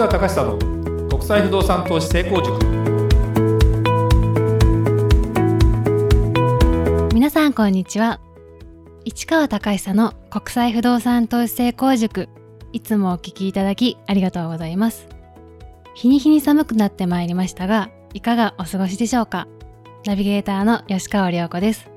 川隆久の国際不動産投資成功塾。皆さんこんにちは。市川隆久の国際不動産投資成功塾。いつもお聞きいただきありがとうございます。日に日に寒くなってまいりましたがいかがお過ごしでしょうか。ナビゲーターの吉川良子です。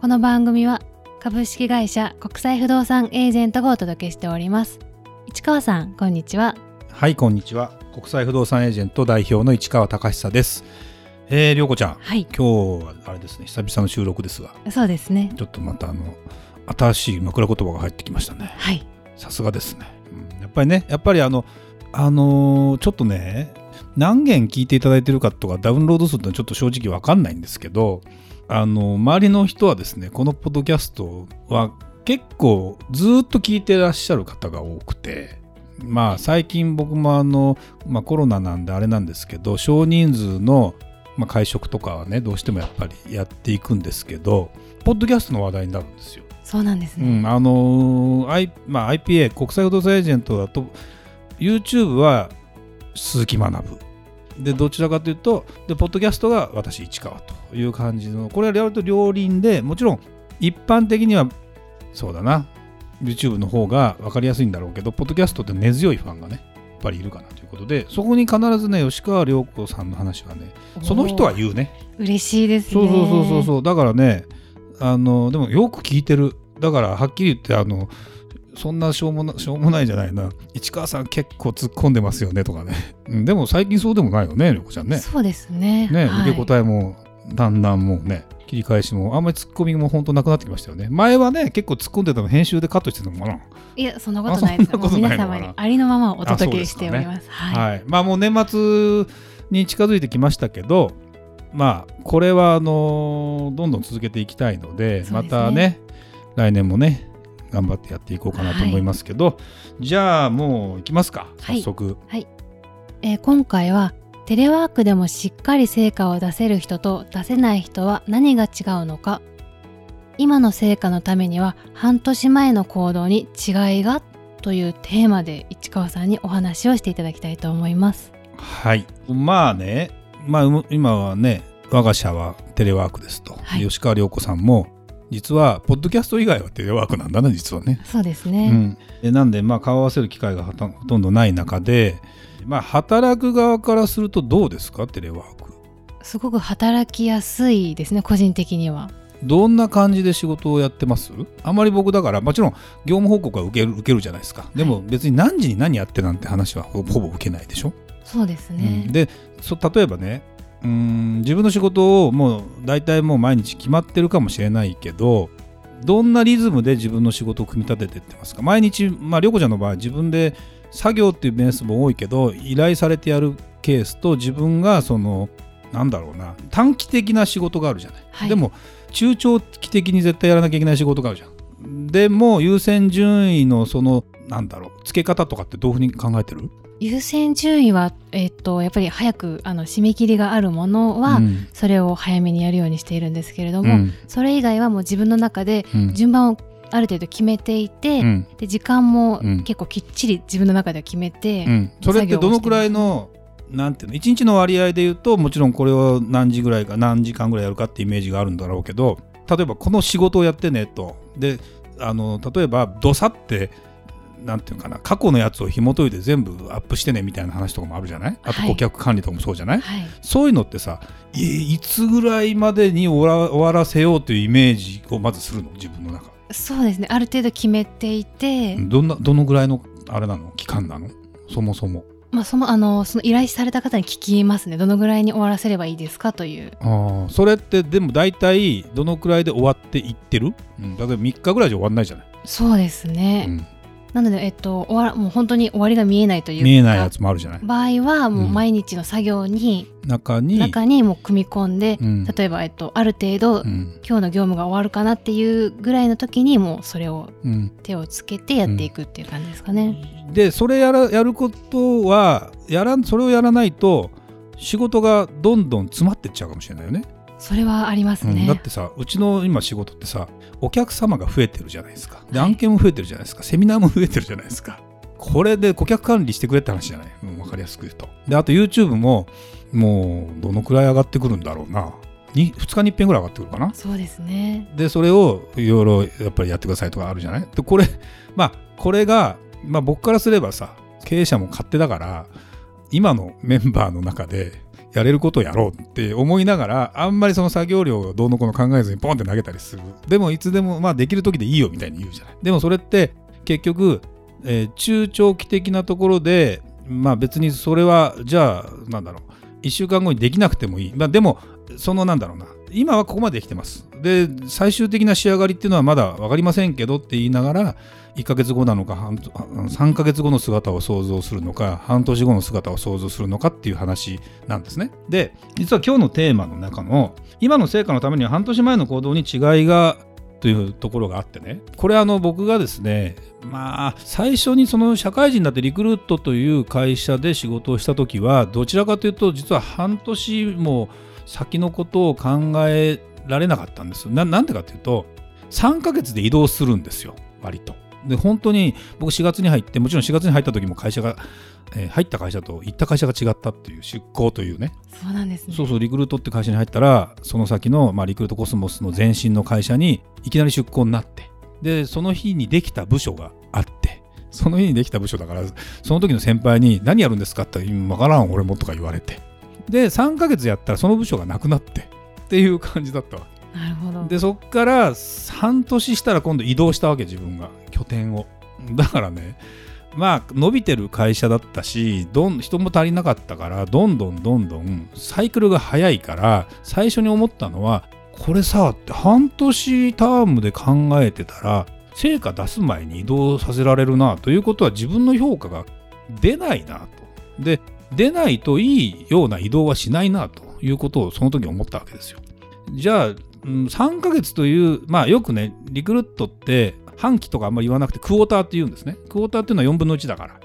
この番組は株式会社国際不動産エージェントがお届けしております。市川さんこんにちは。はいこんにちは。国際不動産エージェント代表の市川隆久です。えー、りょうこちゃん、はい。今日はあれですね久々の収録ですが。そうですね。ちょっとまたあの新しい枕言葉が入ってきましたね。はい。さすがですね、うん。やっぱりねやっぱりあのあのーちょっとね何件聞いていただいてるかとかダウンロード数ってちょっと正直わかんないんですけどあの周りの人はですねこのポッドキャストは結構ずっと聞いてらっしゃる方が多くてまあ最近僕もあの、まあ、コロナなんであれなんですけど少人数の、まあ、会食とかはねどうしてもやっぱりやっていくんですけどポッドキャストの話題になるんですよ。そうなんですね、うん、あのー I まあ、IPA 国際不動産エージェントだと YouTube は鈴木学でどちらかというとでポッドキャストが私市川という感じのこれは両輪でもちろん一般的にはそうだな YouTube の方が分かりやすいんだろうけどポッドキャストって根強いファンがねやっぱりいるかなということでそこに必ずね吉川涼子さんの話はねその人は言うね。嬉しいですね。そうそうそうそう。そうだからねあのでもよく聞いてる。だからはっきり言ってあのそんなしょうもなしょうもないじゃないな。市川さん結構突っ込んでますよねとかね、うん、でも最近そうでもないよね涼子ちゃんね。そうですね。ね、はい。受け答えもだんだんもうね切り返しもあんまり突っ込みも本当なくなってきましたよね。前はね結構突っ込んでたの編集でカットしてたのかいやそんなことないです。皆様にありのままおあ届けしております。な、はい、はい。まあもう年末に近づいてきましたけどまあこれはあのどんどん続けていきたいのでね。またね来年もね頑張ってやっていこうかなと思いますけど、じゃあもう行きますか。はい。早速、えー今回はテレワークでもしっかり成果を出せる人と出せない人は何が違うのか。今の成果のためには半年前の行動に違いがというテーマで市川さんにお話をしていただきたいと思います。はい。まあね。まあ今はね我が社はテレワークですと、はい。吉川涼子さんも実はポッドキャスト以外はテレワークなんだな実はね。そうですね、うん、でなんでまあ顔合わせる機会がほとんほとんどない中で、まあ、働く側からするとどうですか？テレワーク。すごく働きやすいですね個人的には。どんな感じで仕事をやってます？あまり僕だからもちろん業務報告は受ける受けるじゃないですか。でも別に何時に何やってなんて話はほほぼ受けないでしょ、そうですね、うん。でそ例えばねうーん自分の仕事をもう大体もう毎日決まってるかもしれないけどどんなリズムで自分の仕事を組み立ててってますか？毎日まあ涼子ちゃんの場合自分で作業っていうベースも多いけど依頼されてやるケースと自分がそのなんだろうな短期的な仕事があるじゃない、はい。でも中長期的に絶対やらなきゃいけない仕事があるじゃんでも優先順位のそのなんだろう付け方とかってどういうふうに考えてる？優先順位は、えっとやっぱり早くあの締め切りがあるものは、うん。それを早めにやるようにしているんですけれども、うん。それ以外はもう自分の中でうん。順番をある程度決めていて、うん。で時間もうん。結構きっちり自分の中では決めて、うん、それってどのくらいのなんていうの1日の割合で言うともちろんこれを何時ぐらいか何時間ぐらいやるかってイメージがあるんだろうけど例えばこの仕事をやってねと。であの例えばどさってなんていうのかな過去のやつを紐解いて全部アップしてねみたいな話とかもあるじゃない？あとはい。顧客管理とかもそうじゃない、はい、そういうのってさいいつぐらいまでに終わら終わらせようというイメージをまずするの？自分の中そうですね。ある程度決めていて、どんなどのぐらいのあれなの？期間なの？そもそも。まあ、そのあのその依頼された方に聞きますね。どのぐらいに終わらせればいいですかという。ああそれってでも大体どのくらいで終わっていってる、うん、例えば3日ぐらいじゃ終わんないじゃない、そうですね、うんなので、えっと、終わらもう本当に終わりが見えないというか見えないやつもあるじゃない？場合はもううん毎日の作業に、中に中にもう組み込んで、うん。例えば、えっと、ある程度、うん。今日の業務が終わるかなっていうぐらいの時にもうそれをうん、手をつけてやっていくっていう感じですかね。でそれやらやることはやらんそれをやらないと仕事がどんどん詰まってっちゃうかもしれないよねそれはありますね。うんだってさうちの今仕事ってさお客様が増えてるじゃないですか。ではい。案件も増えてるじゃないですか。セミナーも増えてるじゃないですか。これで顧客管理してくれって話じゃない、うん、分かりやすく言うと。であと YouTube ももうどのくらい上がってくるんだろうな。に2日に1遍ぐらい上がってくるかな？そうですね。でそれをいろいろやっぱりやってくださいとかあるじゃない？でこれまあこれが、まあ、僕からすればさ経営者も勝手だから今のメンバーの中でやれることをやろうって思いながらあんまりその作業量をどうのこうの考えずにポンって投げたりする。でもいつでもまあできる時でいいよみたいに言うじゃない。でもそれって結局、えー、中長期的なところでまあ別にそれはじゃあなんだろう。1週間後にできなくてもいい、まあ、でもそのなんだろうな。今はここまでできてます。で最終的な仕上がりっていうのはまだ分かりませんけどって言いながら1ヶ月後なのか3ヶ月後の姿を想像するのか半年後の姿を想像するのかっていう話なんですね。で実は今日のテーマの中の今の成果のためには半年前の行動に違いがというところがあってね。これあの僕がですねまあ最初にその社会人だってリクルートという会社で仕事をした時はどちらかというと実は半年も先のことを考えられなかったんですななんでかというと3ヶ月で移動するんですよ。割と。で本当に僕4月に入ってもちろん4月に入った時も会社が、えー、入った会社と行った会社が違ったっていう出向というね。そうなんですね。そうそうリクルートって会社に入ったらその先の、まあ、リクルートコスモスの前身の会社にいきなり出向になって。でその日にできた部署があってその日にできた部署だからその時の先輩に何やるんですかって言ったら分からん俺もとか言われてで3ヶ月やったらその部署がなくなってっていう感じだったわけ。なるほど。でそっから半年したら今度移動したわけ自分が。拠点を。だからねまあ伸びてる会社だったしどん人も足りなかったからどんどんどんどんサイクルが早いから最初に思ったのはこれさって半年タームで考えてたら成果出す前に移動させられるなということは自分の評価が出ないなと。で出ないといいような移動はしないなということをその時思ったわけですよ。じゃあ、うん、3ヶ月という、まあよくね、リクルットって半期とかあんまり言わなくてクォーターって言うんですね。クォーターっていうのは4分の1だから。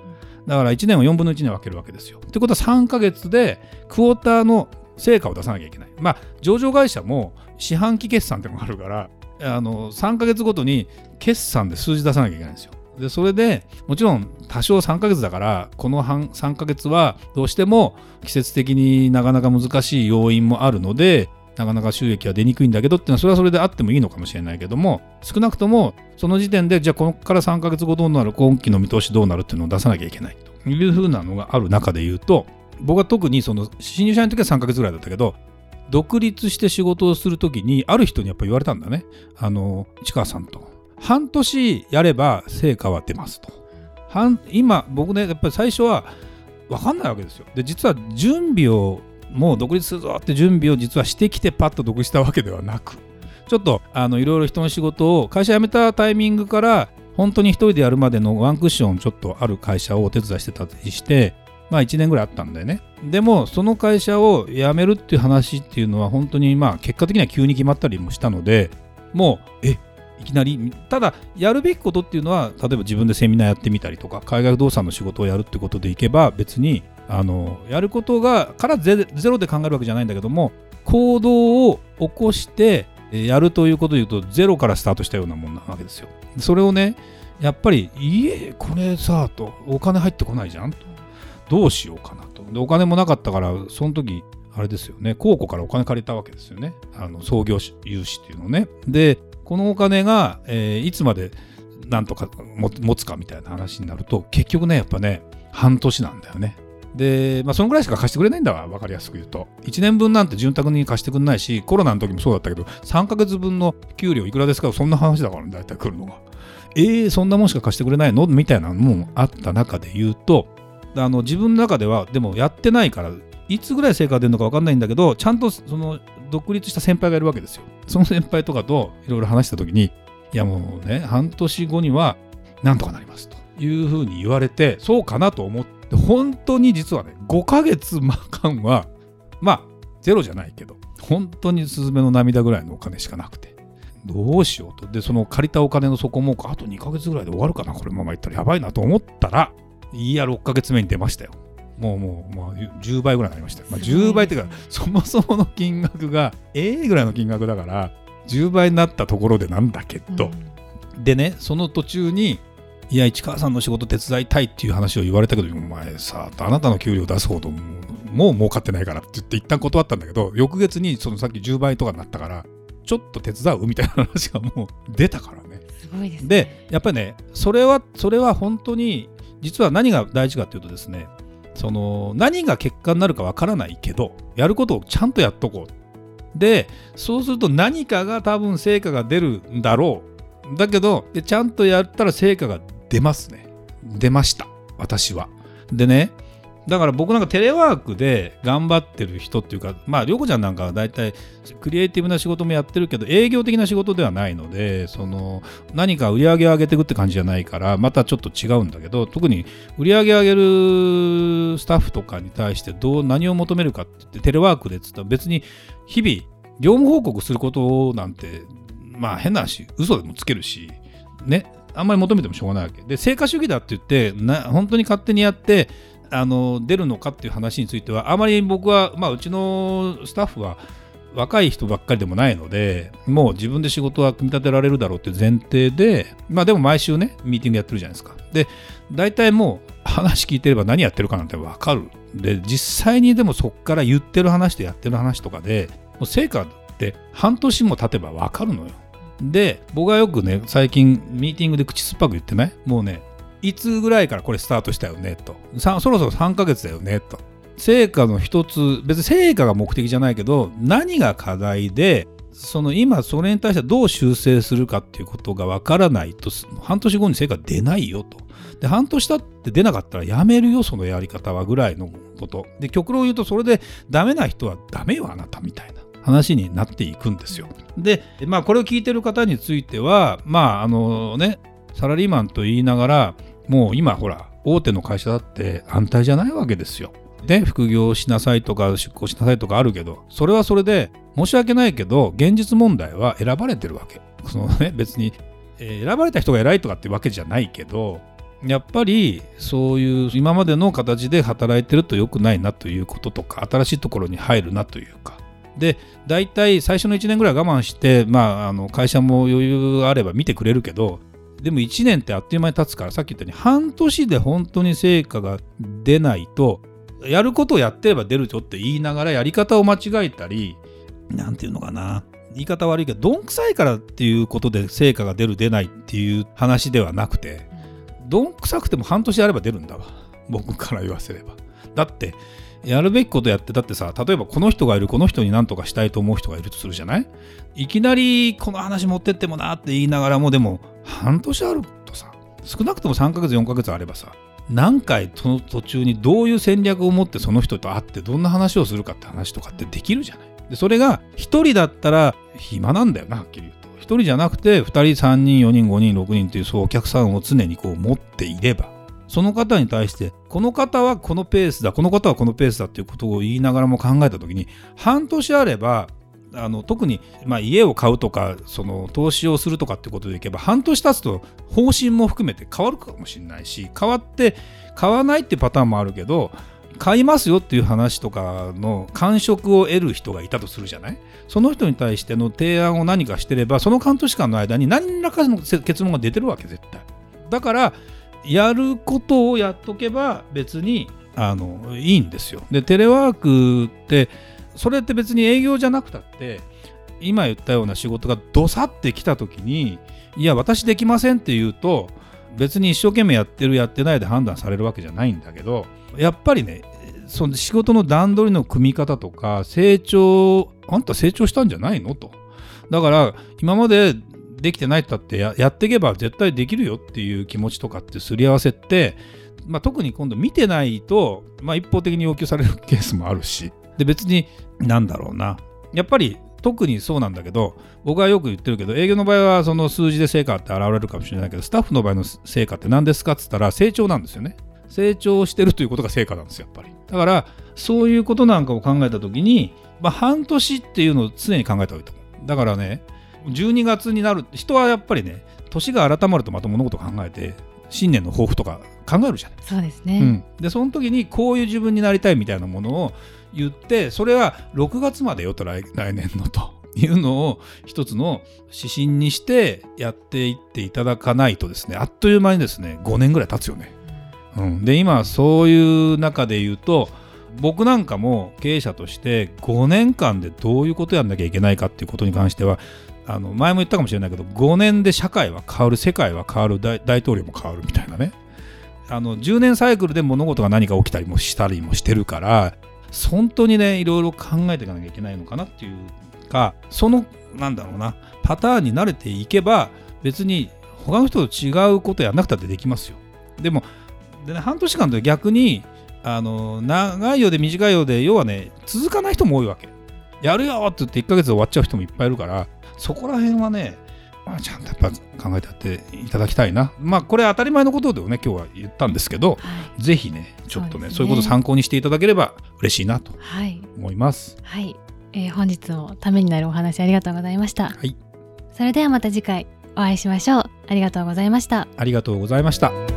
だから1年を4分の1に分けるわけですよ。ってことは3ヶ月でクォーターの成果を出さなきゃいけない。まあ上場会社も四半期決算ってのがあるからあの3ヶ月ごとに決算で数字出さなきゃいけないんですよ。でそれでもちろん多少3ヶ月だからこの半3ヶ月はどうしても季節的になかなか難しい要因もあるのでなかなか収益は出にくいんだけどっていうのはそれはそれであってもいいのかもしれないけども少なくともその時点でじゃあここから3ヶ月後どうなる今期の見通しどうなるっていうのを出さなきゃいけないと。いうふうなのがある中で言うと僕は特にその新入社員の時は3ヶ月ぐらいだったけど独立して仕事をする時にある人にやっぱ言われたんだね。あの市川さんと。半年やれば成果は出ますと。今僕ねやっぱり最初は分かんないわけですよ。で実は準備をもう独立するぞって準備を実はしてきてパッと独立したわけではなくちょっとあのいろいろ人の仕事を会社辞めたタイミングから本当に一人でやるまでのワンクッションちょっとある会社をお手伝いしてたりしてまあ1年ぐらいあったんだよね。でもその会社を辞めるっていう話っていうのは本当にまあ結果的には急に決まったりもしたのでもうえいきなりただやるべきことっていうのは例えば自分でセミナーやってみたりとか海外不動産の仕事をやるってことでいけば別にあのやることがからゼロで考えるわけじゃないんだけども行動を起こしてやるということで言うとゼロからスタートしたようなもんなわけですよ。それをねやっぱりいえこれさとお金入ってこないじゃんと。どうしようかなと。でお金もなかったからその時あれですよね公庫からお金借りたわけですよね。あの創業融資っていうのをね。でこのお金が、えー、いつまでなんとか持つかみたいな話になると結局ねやっぱね半年なんだよね。で、まあ、そのぐらいしか貸してくれないんだわ、分かりやすく言うと。1年分なんて潤沢に貸してくれないし、コロナの時もそうだったけど、3ヶ月分の給料いくらですか？そんな話だからね、大体来るのが。えー、そんなもんしか貸してくれないの？みたいなのもあった中で言うと、あの自分の中では、でもやってないから、いつぐらい成果が出るのか分かんないんだけど、ちゃんとその独立した先輩がいるわけですよ。その先輩とかといろいろ話した時に、いやもうね、半年後にはなんとかなりますというふうに言われて、そうかなと思って、本当に実はね、5ヶ月間は、まあ、ゼロじゃないけど、本当にスズメの涙ぐらいのお金しかなくて、どうしようと。で、その借りたお金の底も、あと2ヶ月ぐらいで終わるかな、これままいったらやばいなと思ったら、いや、6ヶ月目に出ましたよ。もうもう、まあ、10倍ぐらいになりました。まあ、10倍っていうか、そもそもの金額が、ええぐらいの金額だから、10倍になったところでなんだけど、うん、でね、その途中に、いや市川さんの仕事手伝いたいっていう話を言われたけどお前さあなたの給料出すほどもう儲かってないからって言って一旦断ったんだけど翌月にそのさっき10倍とかになったからちょっと手伝うみたいな話がもう出たからね。すごいです、ね、でやっぱりねそれはそれは本当に実は何が大事かっていうとですねその何が結果になるかわからないけどやることをちゃんとやっとこう。でそうすると何かが多分成果が出るんだろう。だけどちゃんとやったら成果が出ますね。出ました。私は。でねだから僕なんかテレワークで頑張ってる人っていうかまあ涼子ちゃんなんかは大体クリエイティブな仕事もやってるけど営業的な仕事ではないのでその何か売り上げを上げていくって感じじゃないからまたちょっと違うんだけど特に売り上げ上げるスタッフとかに対してどう何を求めるかって言ってテレワークでっつったら別に日々業務報告することなんてまあ変な話嘘でもつけるしねあんまり求めてもしょうがないわけ。で成果主義だって言ってな本当に勝手にやってあの出るのかっていう話についてはあまり僕は、まあ、うちのスタッフは若い人ばっかりでもないのでもう自分で仕事は組み立てられるだろうっていう前提でまあでも毎週ねミーティングやってるじゃないですか。で大体もう話聞いてれば何やってるかなんて分かる。で実際にでもそこから言ってる話とやってる話とかでもう成果って半年も経てば分かるのよ。で僕はよくね最近ミーティングで口酸っぱく言ってない？もうねいつぐらいからこれスタートしたよねと。そろそろ3ヶ月だよねと。成果の一つ別に成果が目的じゃないけど何が課題でその今それに対してどう修正するかっていうことがわからないと半年後に成果出ないよと。で半年経って出なかったらやめるよそのやり方はぐらいのこと。で極論言うとそれでダメな人はダメよあなたみたいな話になっていくんですよ。でまあこれを聞いてる方についてはまああのねサラリーマンと言いながらもう今ほら大手の会社だって安泰じゃないわけですよ。で副業しなさいとか出向しなさいとかあるけどそれはそれで申し訳ないけど現実問題は選ばれてるわけ。そのね別に、えー、選ばれた人が偉いとかってわけじゃないけどやっぱりそういう今までの形で働いてると良くないなということとか新しいところに入るなというかで大体最初の1年ぐらい我慢して、まあ、あの会社も余裕があれば見てくれるけどでも1年ってあっという間に経つからさっき言ったように半年で本当に成果が出ないとやることをやってれば出るよって言いながらやり方を間違えたり何て言うのかな言い方悪いけどどんくさいからっていうことで成果が出る出ないっていう話ではなくてどんくさくても半年やれば出るんだわ。僕から言わせれば。だってやるべきことやってだってさ例えばこの人がいるこの人に何とかしたいと思う人がいるとするじゃない？いきなりこの話持ってってもなって言いながらもでも半年あるとさ少なくとも3ヶ月4ヶ月あればさ何回その途中にどういう戦略を持ってその人と会ってどんな話をするかって話とかってできるじゃない？でそれが1人だったら暇なんだよなはっきり言うと。1人じゃなくて2人3人4人5人6人っていうそうお客さんを常にこう持っていれば。その方に対してこの方はこのペースだこの方はこのペースだっていうことを言いながらも考えた時に半年あればあの特に、まあ、家を買うとかその投資をするとかってことでいけば半年経つと方針も含めて変わるかもしれないし変わって買わないってパターンもあるけど買いますよっていう話とかの感触を得る人がいたとするじゃない？その人に対しての提案を何かしてればその半年間の間に何らかの結論が出てるわけ絶対。だからやることをやっとけば別にあのいいんですよ。でテレワークってそれって別に営業じゃなくたって今言ったような仕事がどさってきた時にいや私できませんって言うと別に一生懸命やってるやってないで判断されるわけじゃないんだけどやっぱりねその仕事の段取りの組み方とか成長あんた成長したんじゃないの？と。だから今までできてないったってやっていけば絶対できるよっていう気持ちとかってすり合わせってまあ、特に今度見てないと、まあ、一方的に要求されるケースもあるし。で別になんだろうな。やっぱり特にそうなんだけど僕はよく言ってるけど営業の場合はその数字で成果って現れるかもしれないけどスタッフの場合の成果って何ですかっつったら成長なんですよね。成長してるということが成果なんですよやっぱり。だからそういうことなんかを考えた時に、まあ、半年っていうのを常に考えた方がいいと思う。だからね12月になる人はやっぱりね年が改まるとまた物事を考えて新年の抱負とか考えるじゃないそうですね、うん、でその時にこういう自分になりたいみたいなものを言ってそれは6月までよと来来年のと いうのを一つの指針にしてやっていっていただかないとですねあっという間にですね5年ぐらい経つよね。うん、で今そういう中で言うと僕なんかも経営者として5年間でどういうことやんなきゃいけないかっていうことに関してはあの前も言ったかもしれないけど5年で社会は変わる世界は変わる大統領も変わるみたいなね。あの10年サイクルで物事が何か起きたりもしたりもしてるから本当にねいろいろ考えていかなきゃいけないのかなっていうかそのなんだろうなパターンに慣れていけば別に他の人と違うことやんなくたってできますよ。でもで、ね、半年間で逆にあの長いようで短いようで要はね続かない人も多いわけ。やるよって言って1ヶ月で終わっちゃう人もいっぱいいるからそこら辺はねまあ、ちゃんとやっぱ考えてやっていただきたいな。まあ、これ当たり前のことでね、今日は言ったんですけど、はい、ぜひね、ちょっとね、そう、ね,、いうことを参考にしていただければ嬉しいなと思います。はい、はい、えー、本日もためになるお話ありがとうございました。はい。それではまた次回お会いしましょう。ありがとうございました。ありがとうございました。